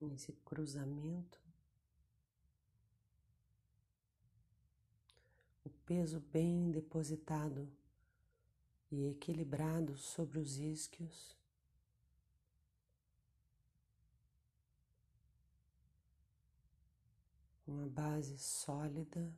nesse cruzamento, o peso bem depositado e equilibrado sobre os isquios. Uma base sólida.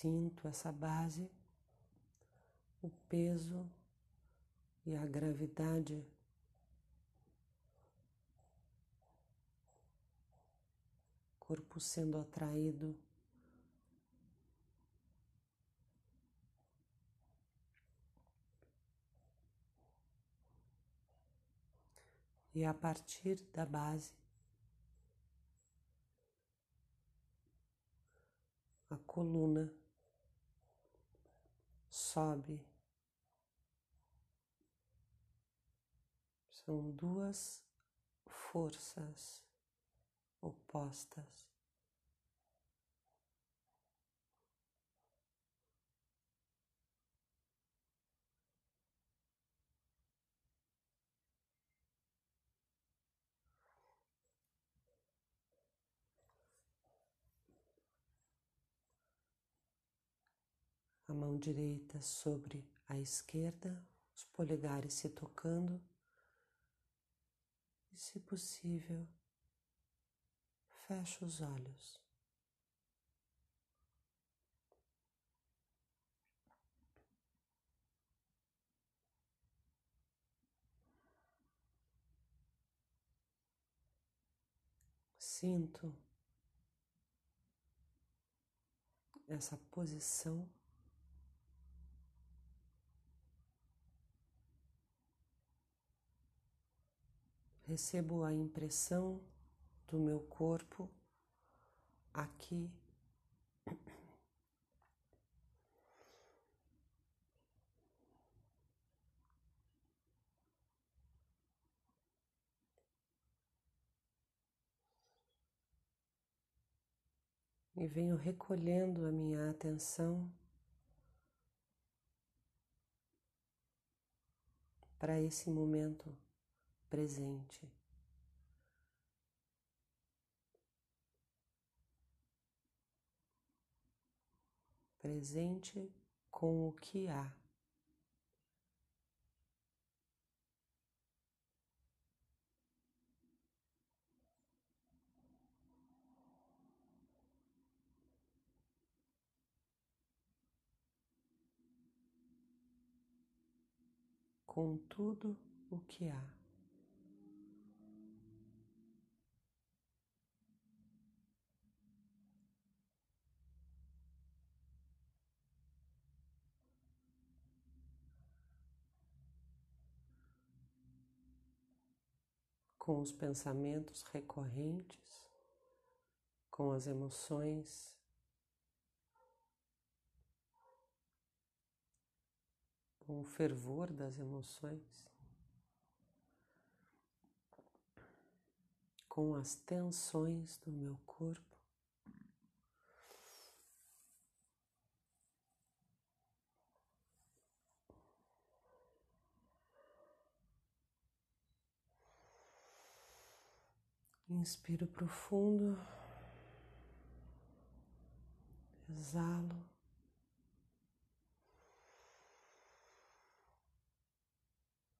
Sinto essa base, o peso e a gravidade corpo sendo atraído e a partir da base a coluna sobe. São duas forças opostas. A mão direita sobre a esquerda, os polegares se tocando e, se possível, feche os olhos. Sinto essa posição recebo a impressão do meu corpo aqui. E venho recolhendo a minha atenção para esse momento presente. Presente com o que há. Com tudo o que há. Com os pensamentos recorrentes, com as emoções. Com o fervor das emoções, com as tensões do meu corpo. Inspiro profundo, exalo.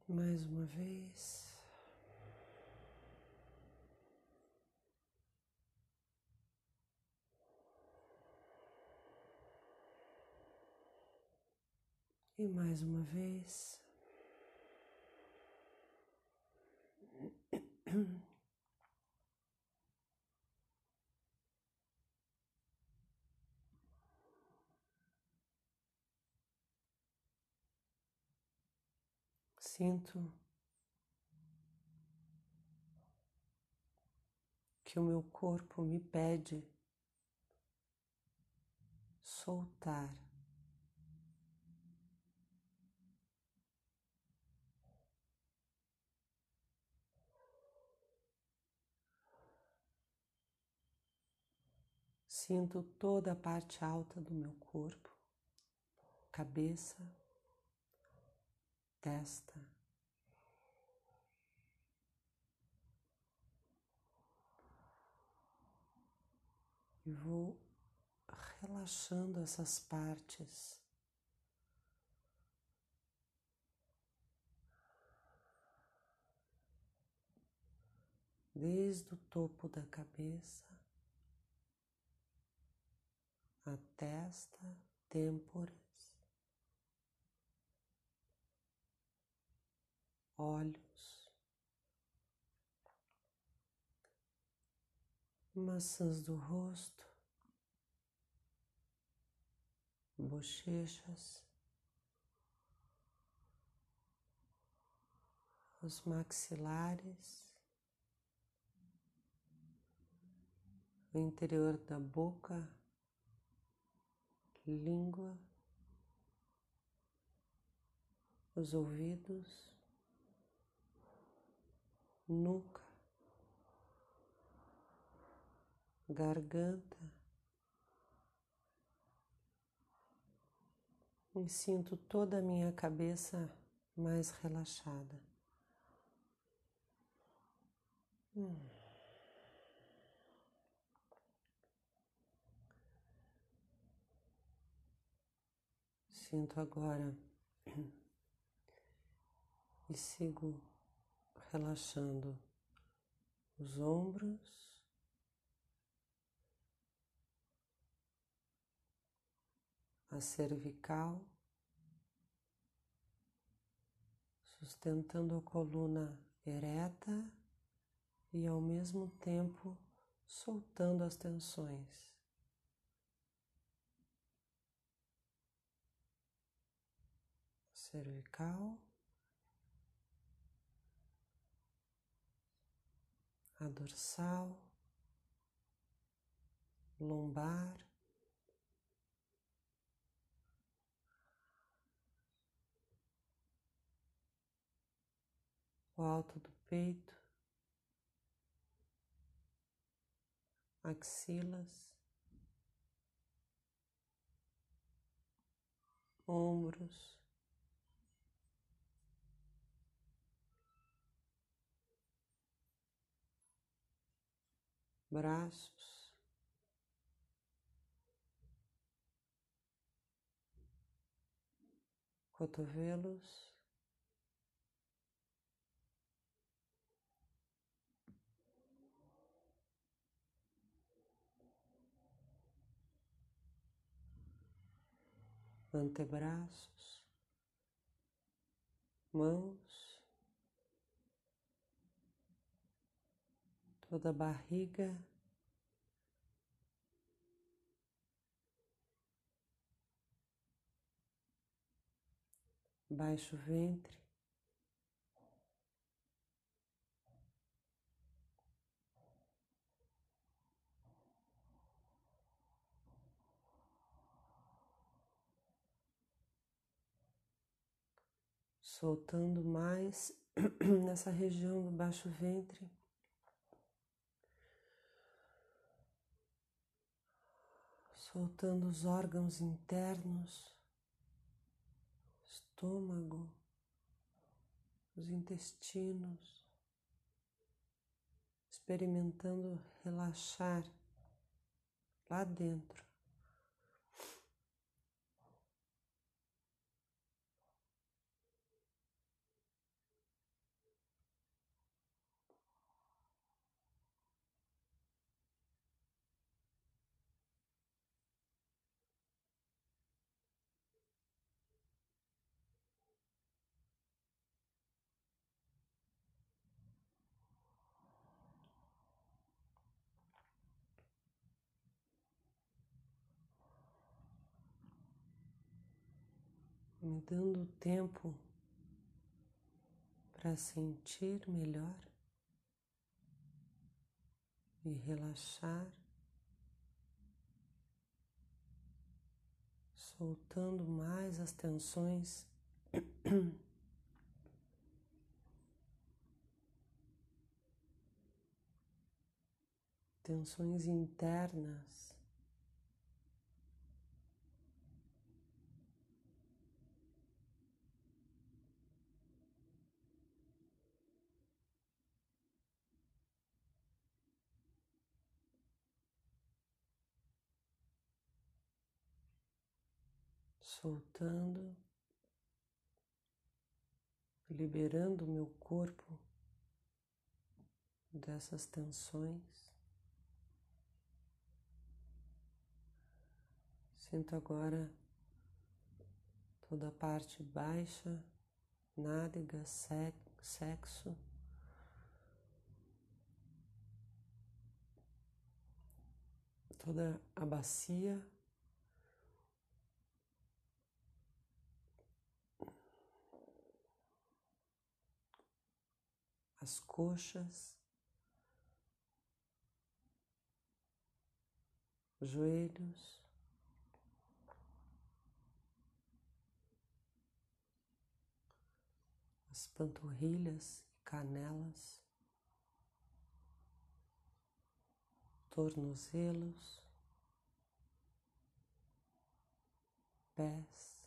Mais uma vez. E mais uma vez. sinto que o meu corpo me pede soltar. Sinto toda a parte alta do meu corpo, cabeça, testa. E vou relaxando essas partes. Desde o topo da cabeça, a testa, têmporas, olhos, maçãs do rosto, bochechas, os maxilares, o interior da boca língua, os ouvidos, nuca, garganta. E sinto toda a minha cabeça mais relaxada. Hum. Sinto agora e sigo relaxando os ombros, a cervical, sustentando a coluna ereta e ao mesmo tempo soltando as tensões. cervical, dorsal, lombar, o alto do peito, axilas, ombros. Braços, cotovelos, antebraços, mãos. Toda a barriga. Baixo ventre. Soltando mais nessa região do baixo ventre. Soltando os órgãos internos, estômago, os intestinos, experimentando relaxar lá dentro. Me dando tempo para sentir melhor e relaxar, soltando mais as tensões. tensões internas soltando, liberando o meu corpo dessas tensões. Sinto agora toda a parte baixa, nádega, sexo. Toda a bacia as coxas, joelhos, as panturrilhas e canelas, tornozelos, pés.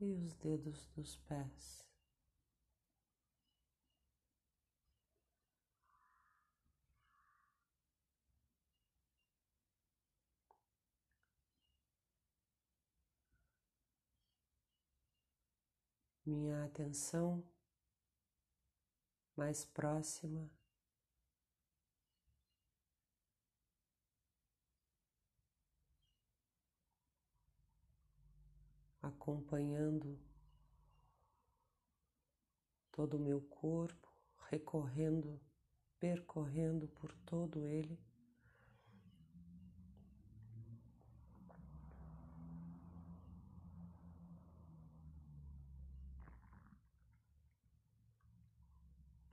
E os dedos dos pés. Minha atenção mais próxima acompanhando todo o meu corpo, recorrendo, percorrendo por todo ele.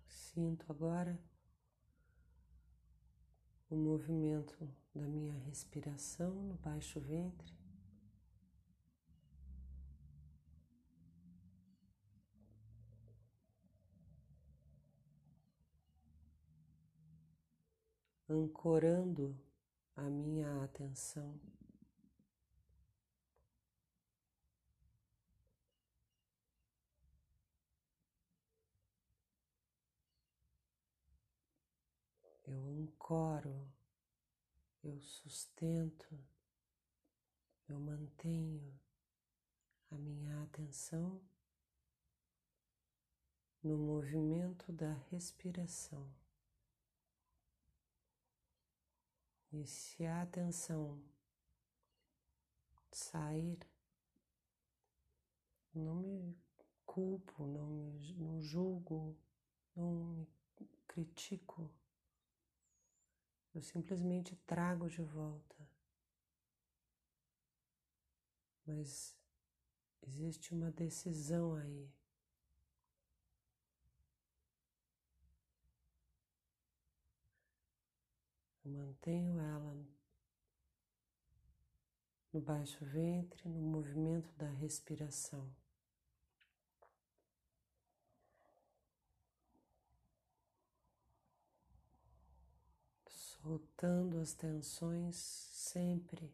Sinto agora o movimento da minha respiração no baixo ventre. Ancorando a minha atenção. Eu ancoro, eu sustento, eu mantenho a minha atenção no movimento da respiração. E se a atenção sair, não me culpo, não me não julgo, não me critico. Eu simplesmente trago de volta. Mas existe uma decisão aí. Eu mantenho ela no baixo ventre, no movimento da respiração. Soltando as tensões sempre.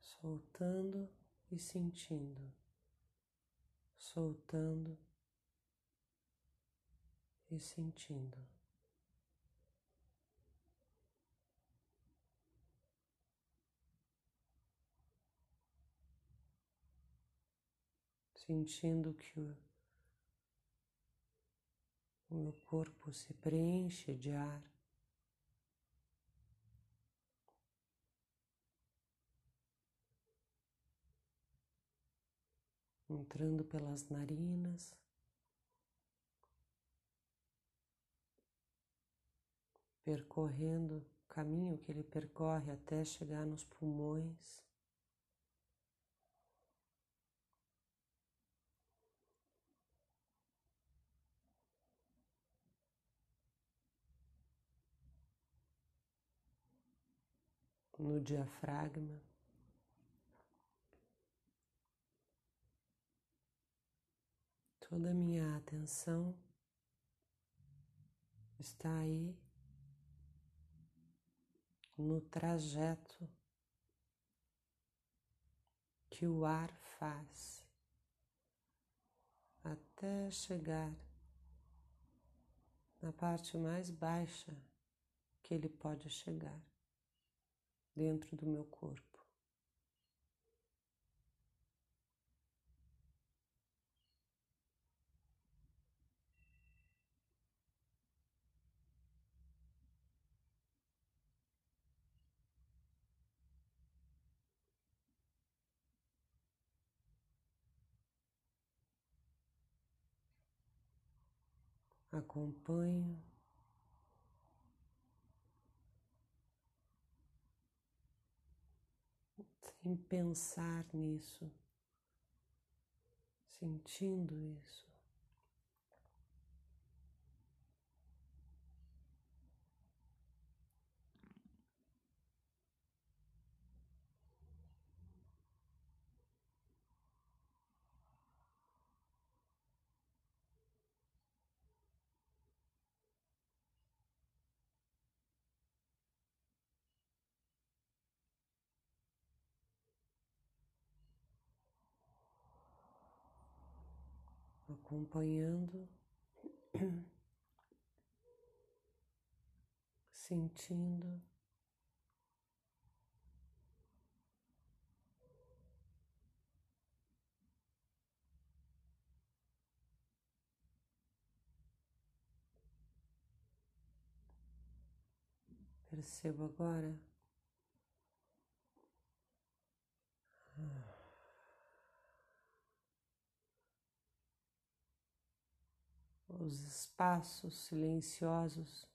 Soltando e sentindo, soltando e sentindo. Sentindo que o, o meu corpo se preenche de ar. Entrando pelas narinas. Percorrendo o caminho que ele percorre até chegar nos pulmões. No diafragma. Toda a minha atenção está aí no trajeto que o ar faz até chegar na parte mais baixa que ele pode chegar dentro do meu corpo. Acompanho. Sem pensar nisso, sentindo isso. Acompanhando, sentindo. Percebo agora. Os espaços silenciosos.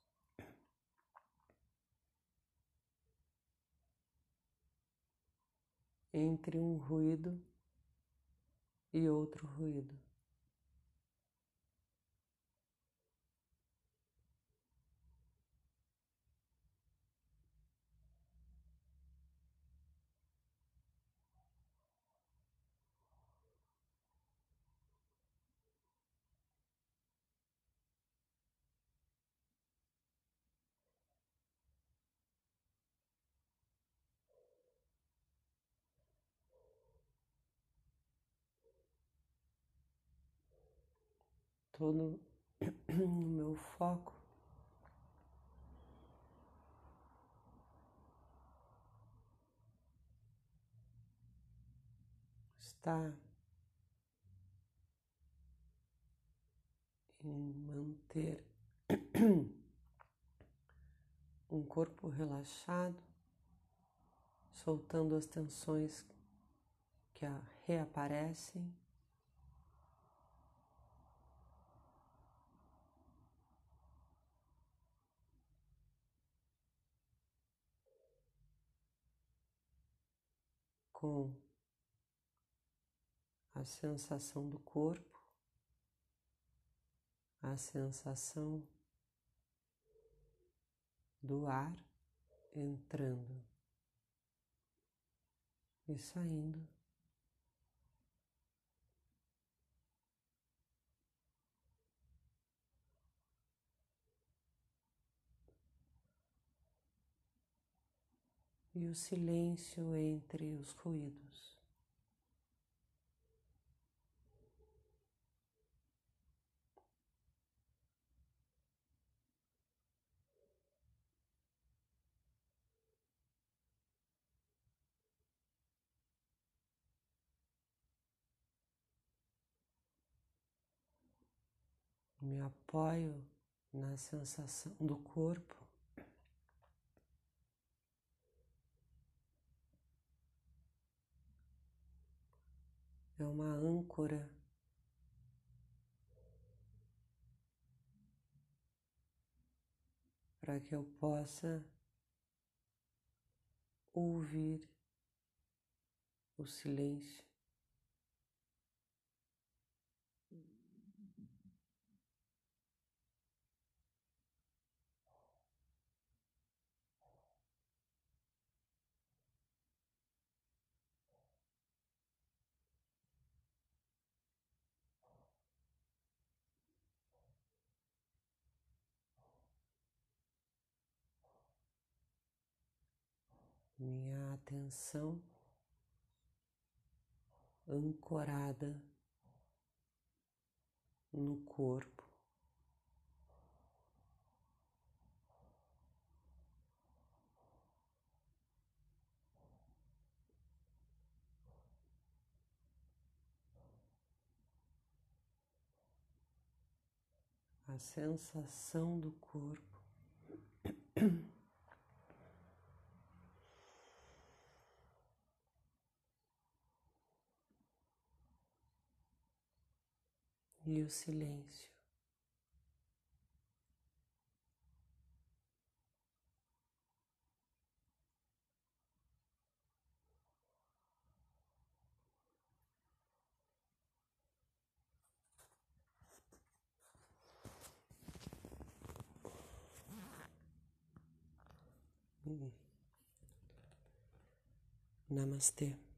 Entre um ruído e outro ruído. Todo o meu foco está em manter um corpo relaxado, soltando as tensões que reaparecem. Com a sensação do corpo, a sensação do ar entrando e saindo. E o silêncio entre os ruídos. Me apoio na sensação do corpo. É uma âncora para que eu possa ouvir o silêncio. minha atenção ancorada no corpo. A sensação do corpo E o silêncio. Namastê.